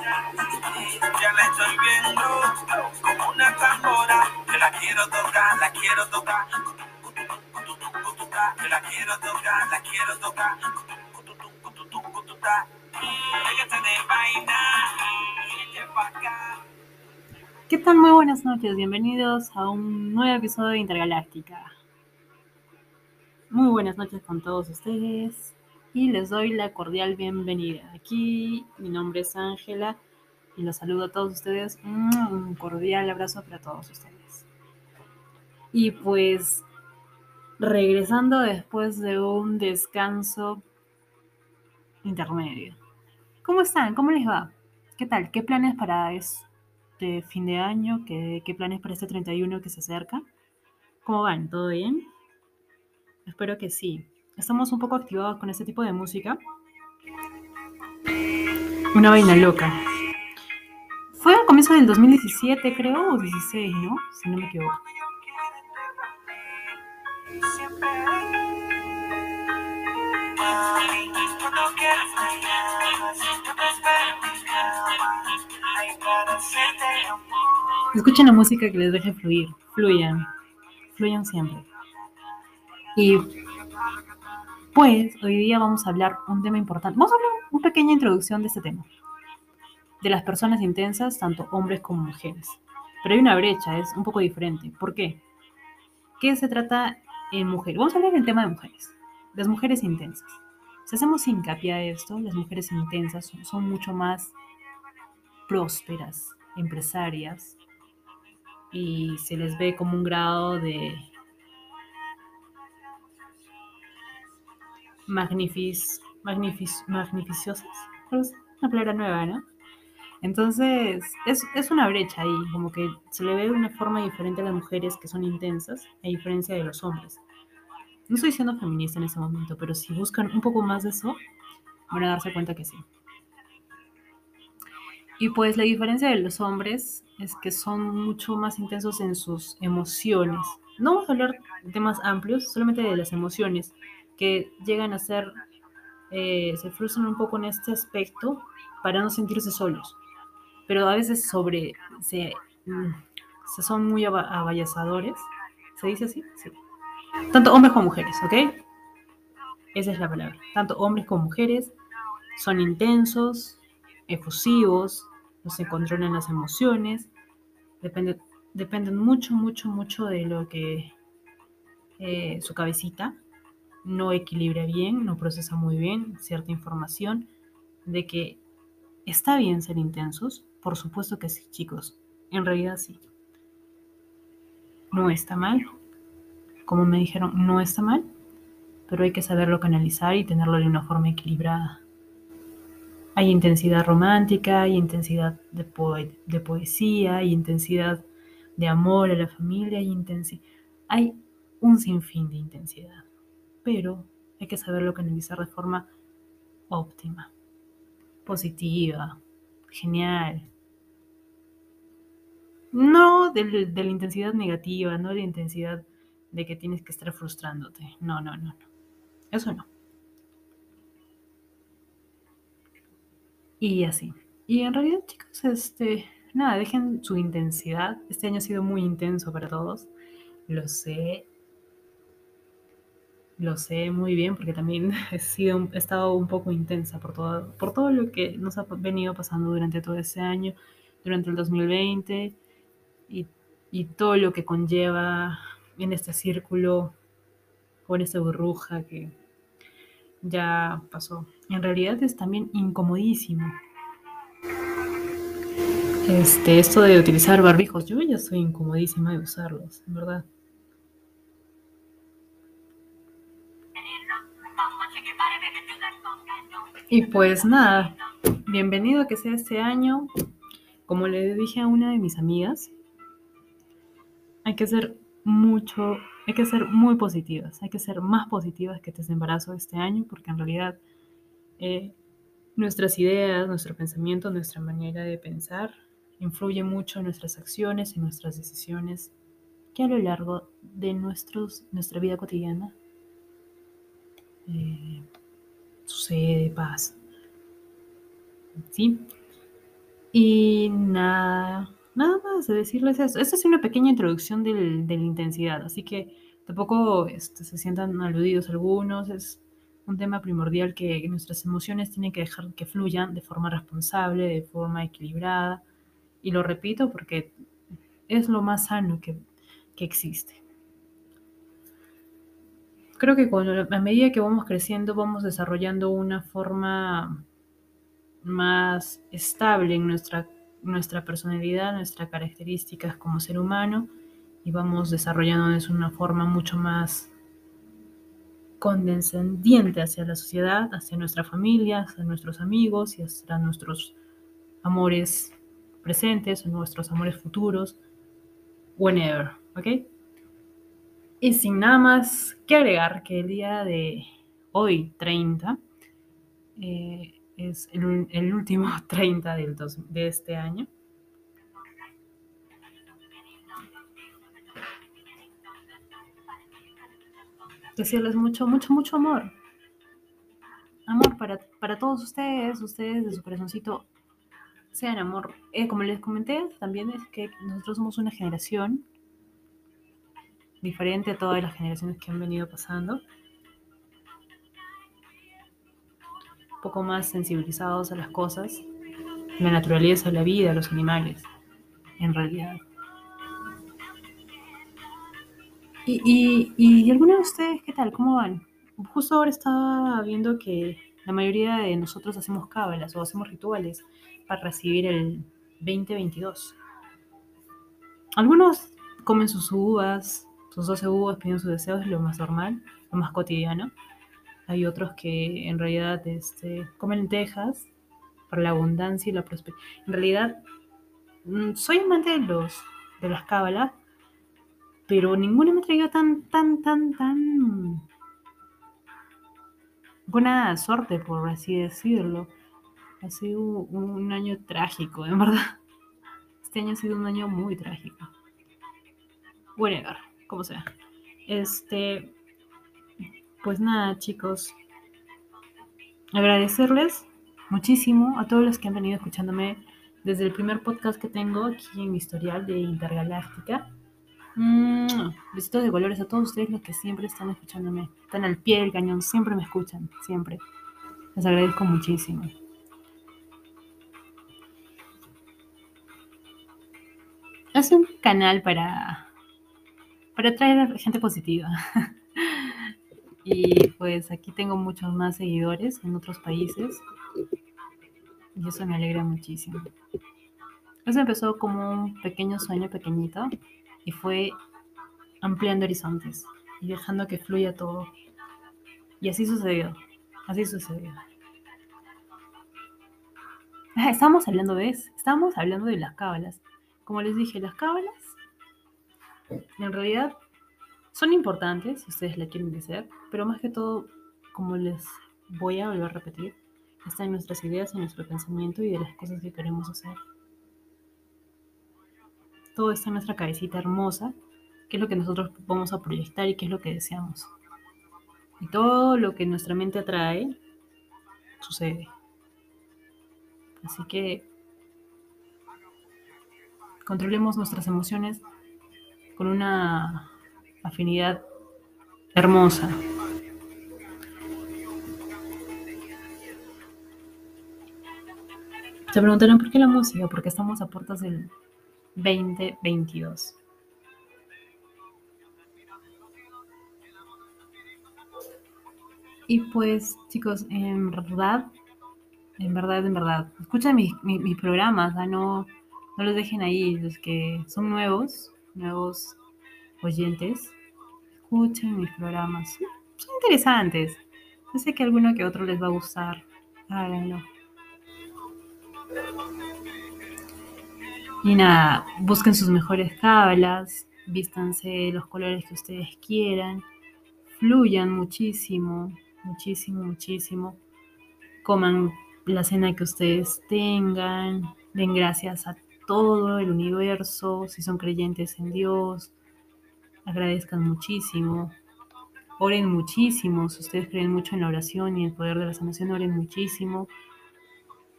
Ya la estoy viendo como una tambora. Que la quiero tocar, la quiero tocar. Que la quiero tocar, la quiero tocar. ¿Qué tal? Muy buenas noches, bienvenidos a un nuevo episodio de Intergaláctica. Muy buenas noches con todos ustedes y les doy la cordial bienvenida. Aquí mi nombre es Ángela y los saludo a todos ustedes. Un cordial abrazo para todos ustedes. Y pues regresando después de un descanso intermedio. ¿Cómo están? ¿Cómo les va? ¿Qué tal? ¿Qué planes para este fin de año? ¿Qué, qué planes para este 31 que se acerca? ¿Cómo van? ¿Todo bien? Espero que sí. Estamos un poco activados con este tipo de música. Una vaina loca. Fue a comienzo del 2017, creo, o 16, ¿no? Si no me equivoco. Escuchen la música que les deje fluir, fluyan, fluyan siempre. Y pues hoy día vamos a hablar un tema importante. Vamos a hablar una pequeña introducción de este tema. De las personas intensas, tanto hombres como mujeres. Pero hay una brecha, es un poco diferente. ¿Por qué? ¿Qué se trata en mujeres? Vamos a hablar del tema de mujeres. Las mujeres intensas. Si hacemos hincapié a esto, las mujeres intensas son, son mucho más prósperas, empresarias, y se les ve como un grado de magnific, magnific, magnificiosas. Una palabra nueva, ¿no? Entonces, es, es, una brecha ahí, como que se le ve de una forma diferente a las mujeres que son intensas, a diferencia de los hombres. No estoy siendo feminista en ese momento, pero si buscan un poco más de eso, van a darse cuenta que sí. Y pues la diferencia de los hombres es que son mucho más intensos en sus emociones. No vamos a hablar de temas amplios, solamente de las emociones, que llegan a ser, eh, se frustran un poco en este aspecto para no sentirse solos. Pero a veces sobre, se, mm, son muy abayazadores. ¿Se dice así? Sí. Tanto hombres como mujeres, ¿ok? Esa es la palabra. Tanto hombres como mujeres son intensos, efusivos, no se controlan las emociones, depende, dependen mucho, mucho, mucho de lo que eh, su cabecita no equilibra bien, no procesa muy bien cierta información, de que está bien ser intensos, por supuesto que sí, chicos, en realidad sí. No está mal, como me dijeron, no está mal, pero hay que saberlo canalizar y tenerlo de una forma equilibrada. Hay intensidad romántica, hay intensidad de, poesía, hay intensidad de amor a la familia, hay, hay un sinfín de intensidad. Pero hay que saberlo canalizar de forma óptima, positiva, genial. No de, de la intensidad negativa, no de la intensidad de que tienes que estar frustrándote. No, no, no, no. Eso no. Y así. Y en realidad, chicos, este, nada, dejen su intensidad. Este año ha sido muy intenso para todos. Lo sé. Lo sé muy bien porque también he, sido, he estado un poco intensa por todo, por todo lo que nos ha venido pasando durante todo este año, durante el 2020 y, y todo lo que conlleva en este círculo o en esta burbuja que ya pasó. En realidad es también incomodísimo. Este, esto de utilizar barbijos, yo ya estoy incomodísima de usarlos, verdad. Y pues nada, bienvenido a que sea este año. Como le dije a una de mis amigas, hay que ser mucho, hay que ser muy positivas, hay que ser más positivas que este embarazo este año, porque en realidad eh, nuestras ideas, nuestro pensamiento, nuestra manera de pensar influye mucho en nuestras acciones y nuestras decisiones que a lo largo de nuestros, nuestra vida cotidiana eh, sucede, pasa. ¿Sí? Y nada, nada más de decirles eso. Esta es una pequeña introducción del, de la intensidad, así que tampoco este, se sientan aludidos algunos. Es un tema primordial que nuestras emociones tienen que dejar que fluyan de forma responsable, de forma equilibrada. Y lo repito porque es lo más sano que, que existe. Creo que cuando, a medida que vamos creciendo vamos desarrollando una forma más estable en nuestra, nuestra personalidad, nuestras características como ser humano y vamos desarrollándonos de una forma mucho más condescendiente hacia la sociedad, hacia nuestra familia, hacia nuestros amigos y hacia nuestros amores presentes nuestros amores futuros, whenever, ¿ok? Y sin nada más que agregar que el día de hoy, 30, eh, es el, último 30 del dos, de este año. Decirles mucho, mucho, mucho amor. Amor para, para todos ustedes, ustedes de su corazoncito, sean amor. Eh, como les comenté, también es que nosotros somos una generación diferente a todas las generaciones que han venido pasando. Un poco más sensibilizados a las cosas, la naturaleza, la vida, los animales, en realidad. Y, y, y algunos de ustedes, ¿qué tal? ¿Cómo van? Justo ahora estaba viendo que la mayoría de nosotros hacemos cábalas o hacemos rituales para recibir el 2022. Algunos comen sus uvas, sus 12 uvas, piden sus deseos, es lo más normal, lo más cotidiano. Hay otros que en realidad este, comen lentejas para la abundancia y la prosperidad. En realidad, soy amante de, los, de las cábalas, pero ninguna me ha traído tan, tan, tan, tan buena suerte, por así decirlo. Ha sido un año trágico, en verdad. Este año ha sido un año muy trágico. Whatever, como sea. Este, pues nada, chicos. Agradecerles muchísimo a todos los que han venido escuchándome desde el primer podcast que tengo aquí en mi historial de Intergaláctica. Mm, besitos de colores a todos ustedes los que siempre están escuchándome. Están al pie del cañón, siempre me escuchan, siempre. Les agradezco muchísimo. Es un canal para, para atraer gente positiva. y pues aquí tengo muchos más seguidores en otros países. Y eso me alegra muchísimo. Eso empezó como un pequeño sueño pequeñito y fue ampliando horizontes y dejando que fluya todo. Y así sucedió, así sucedió. Ah, estábamos hablando de eso, estábamos hablando de las cábalas. Como les dije, las cábalas en realidad son importantes si ustedes la quieren hacer, pero más que todo, como les voy a volver a repetir, está en nuestras ideas, en nuestro pensamiento y de las cosas que queremos hacer todo está en nuestra cabecita hermosa, qué es lo que nosotros vamos a proyectar y qué es lo que deseamos. Y todo lo que nuestra mente atrae sucede. Así que controlemos nuestras emociones con una afinidad hermosa. Se preguntarán por qué la música, porque estamos a puertas del 2022. Y pues, chicos, en verdad, en verdad, en verdad, escuchen mis, programas, no, no los dejen ahí, los que son nuevos, nuevos oyentes, escuchen mis programas, son interesantes. Yo sé que alguno que otro les va a gustar, háganlo. Y nada, busquen sus mejores cábalas, vístanse los colores que ustedes quieran, fluyan muchísimo, muchísimo, muchísimo. Coman la cena que ustedes tengan, den gracias a todo el universo, si son creyentes en Dios, agradezcan muchísimo, oren muchísimo, si ustedes creen mucho en la oración y el poder de la sanación, oren muchísimo.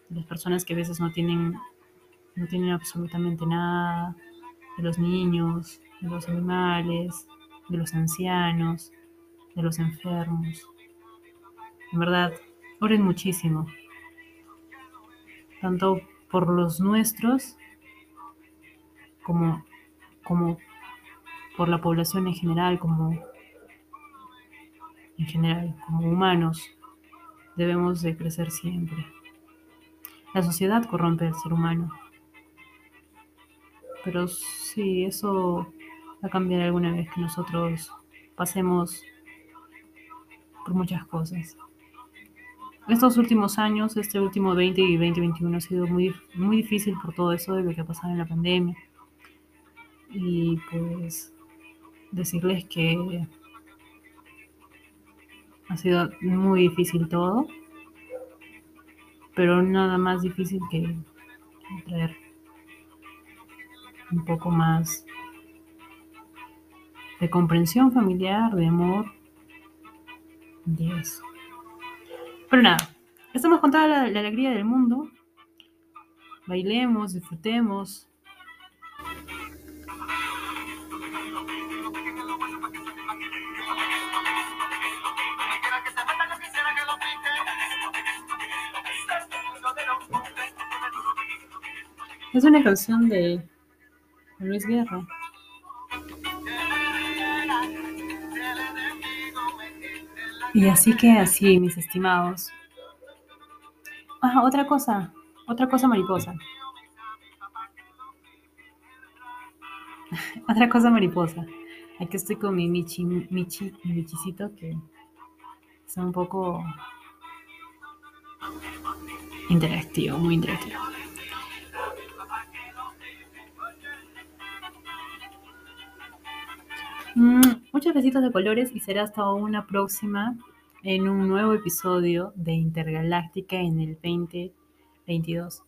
Las personas que a veces no tienen no tienen absolutamente nada, de los niños, de los animales, de los ancianos, de los enfermos. En verdad, oren muchísimo, tanto por los nuestros como, como por la población en general, como en general, como humanos, debemos de crecer siempre. La sociedad corrompe al ser humano. Pero sí, eso va a cambiar alguna vez que nosotros pasemos por muchas cosas. Estos últimos años, este último 20 y 2021 ha sido muy, muy difícil por todo eso de lo que ha pasado en la pandemia. Y pues decirles que ha sido muy difícil todo, pero nada más difícil que traer un poco más de comprensión familiar, de amor, de. Pero nada, estamos con toda la alegría del mundo. Bailemos, disfrutemos. Es una canción de Luis Guerra. Y así que así, mis estimados. Ah, otra cosa, otra cosa mariposa. otra cosa mariposa. Aquí estoy con mi Michi, Michi, que está un poco interactivo, muy interactivo. Mm, muchos besitos de colores y será hasta una próxima en un nuevo episodio de Intergaláctica en el 2022.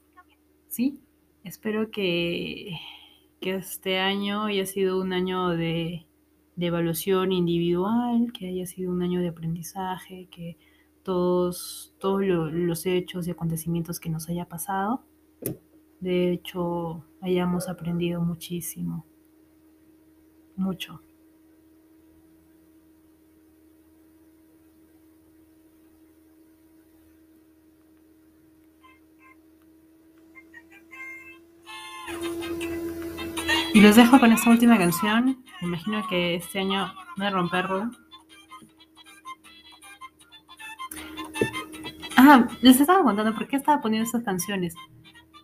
¿Sí? Espero que, que este año haya sido un año de, de evaluación individual, que haya sido un año de aprendizaje, que todos, todos lo- los hechos y acontecimientos que nos haya pasado, de hecho, hayamos aprendido muchísimo, mucho. Y los dejo con esta última canción. Me imagino que este año a romperlo. Ah, les estaba contando por qué estaba poniendo estas canciones.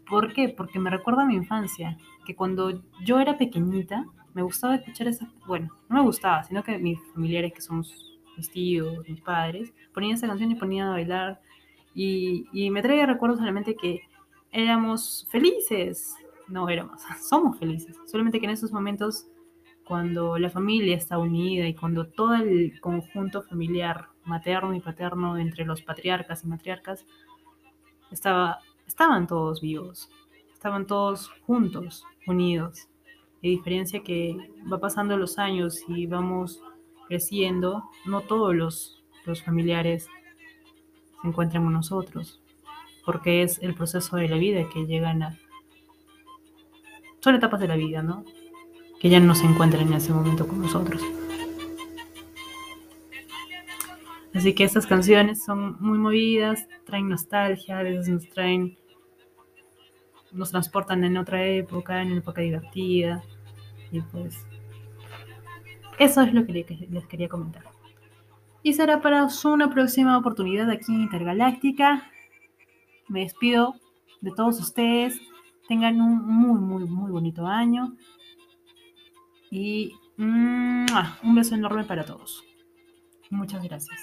¿Por qué? Porque me recuerda a mi infancia. Que cuando yo era pequeñita, me gustaba escuchar esas. Bueno, no me gustaba, sino que mis familiares, que somos mis tíos, mis padres, ponían esa canción y ponían a bailar. Y, y me trae recuerdos solamente que éramos felices. No éramos, somos felices. Solamente que en esos momentos, cuando la familia está unida y cuando todo el conjunto familiar, materno y paterno, entre los patriarcas y matriarcas, estaba, estaban todos vivos, estaban todos juntos, unidos. A diferencia que va pasando los años y vamos creciendo, no todos los, los familiares se encuentran con nosotros, porque es el proceso de la vida que llegan a... Son etapas de la vida, ¿no? Que ya no se encuentran en ese momento con nosotros. Así que estas canciones son muy movidas, traen nostalgia, a veces nos traen, nos transportan en otra época, en una época divertida. Y pues, eso es lo que les quería comentar. Y será para una próxima oportunidad aquí en Intergaláctica. Me despido de todos ustedes. Tengan un muy, muy, muy bonito año. Y un beso enorme para todos. Muchas gracias.